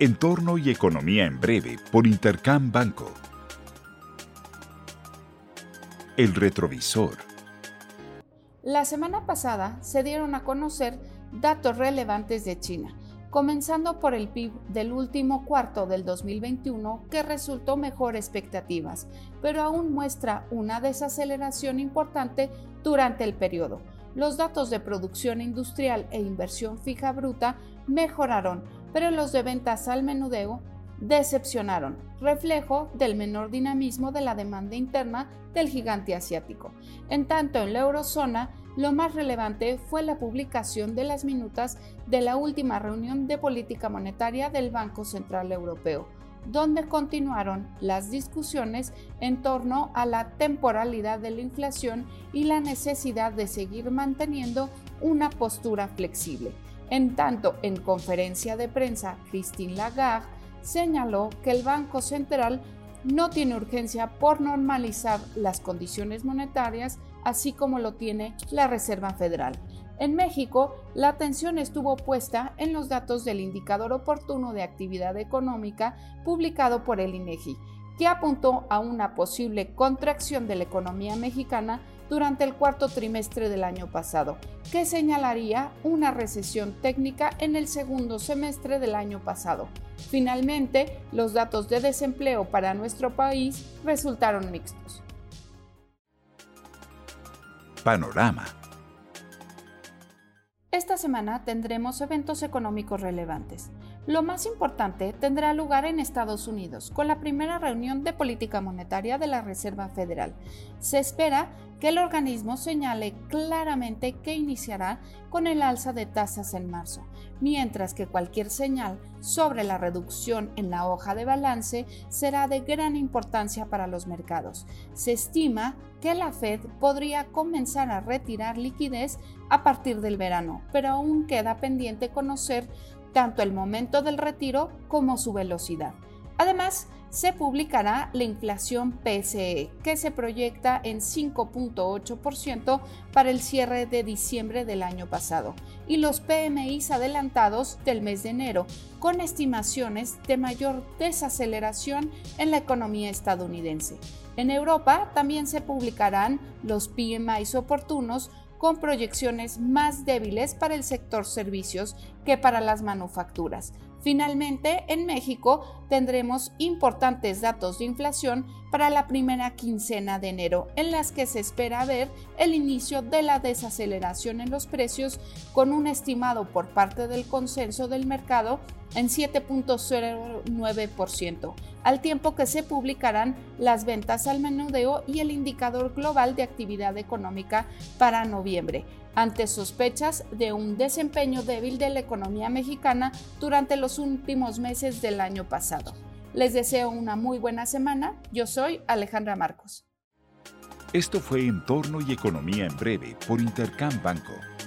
Entorno y Economía en Breve por Intercam Banco. El retrovisor. La semana pasada se dieron a conocer datos relevantes de China, comenzando por el PIB del último cuarto del 2021 que resultó mejor expectativas, pero aún muestra una desaceleración importante durante el periodo. Los datos de producción industrial e inversión fija bruta mejoraron, pero los de ventas al menudeo decepcionaron, reflejo del menor dinamismo de la demanda interna del gigante asiático. En tanto, en la eurozona, lo más relevante fue la publicación de las minutas de la última reunión de política monetaria del Banco Central Europeo, donde continuaron las discusiones en torno a la temporalidad de la inflación y la necesidad de seguir manteniendo una postura flexible. En tanto, en conferencia de prensa, Christine Lagarde señaló que el Banco Central no tiene urgencia por normalizar las condiciones monetarias, así como lo tiene la Reserva Federal. En México, la atención estuvo puesta en los datos del indicador oportuno de actividad económica publicado por el INEGI, que apuntó a una posible contracción de la economía mexicana durante el cuarto trimestre del año pasado, que señalaría una recesión técnica en el segundo semestre del año pasado. Finalmente, los datos de desempleo para nuestro país resultaron mixtos. Panorama. Esta semana tendremos eventos económicos relevantes. Lo más importante tendrá lugar en Estados Unidos, con la primera reunión de política monetaria de la Reserva Federal. Se espera que el organismo señale claramente que iniciará con el alza de tasas en marzo, mientras que cualquier señal sobre la reducción en la hoja de balance será de gran importancia para los mercados. Se estima que la Fed podría comenzar a retirar liquidez a partir del verano, pero aún queda pendiente conocer tanto el momento del retiro como su velocidad. Además, se publicará la inflación PCE, que se proyecta en 5.8% para el cierre de diciembre del año pasado, y los PMIs adelantados del mes de enero, con estimaciones de mayor desaceleración en la economía estadounidense. En Europa también se publicarán los PMIs oportunos con proyecciones más débiles para el sector servicios que para las manufacturas. Finalmente, en México tendremos importantes datos de inflación para la primera quincena de enero, en las que se espera ver el inicio de la desaceleración en los precios, con un estimado por parte del consenso del mercado en 7.09%, al tiempo que se publicarán las ventas al menudeo y el indicador global de actividad económica para noviembre, ante sospechas de un desempeño débil de la economía mexicana durante los últimos meses del año pasado. Les deseo una muy buena semana. Yo soy Alejandra Marcos. Esto fue Entorno y Economía en Breve por Intercam Banco.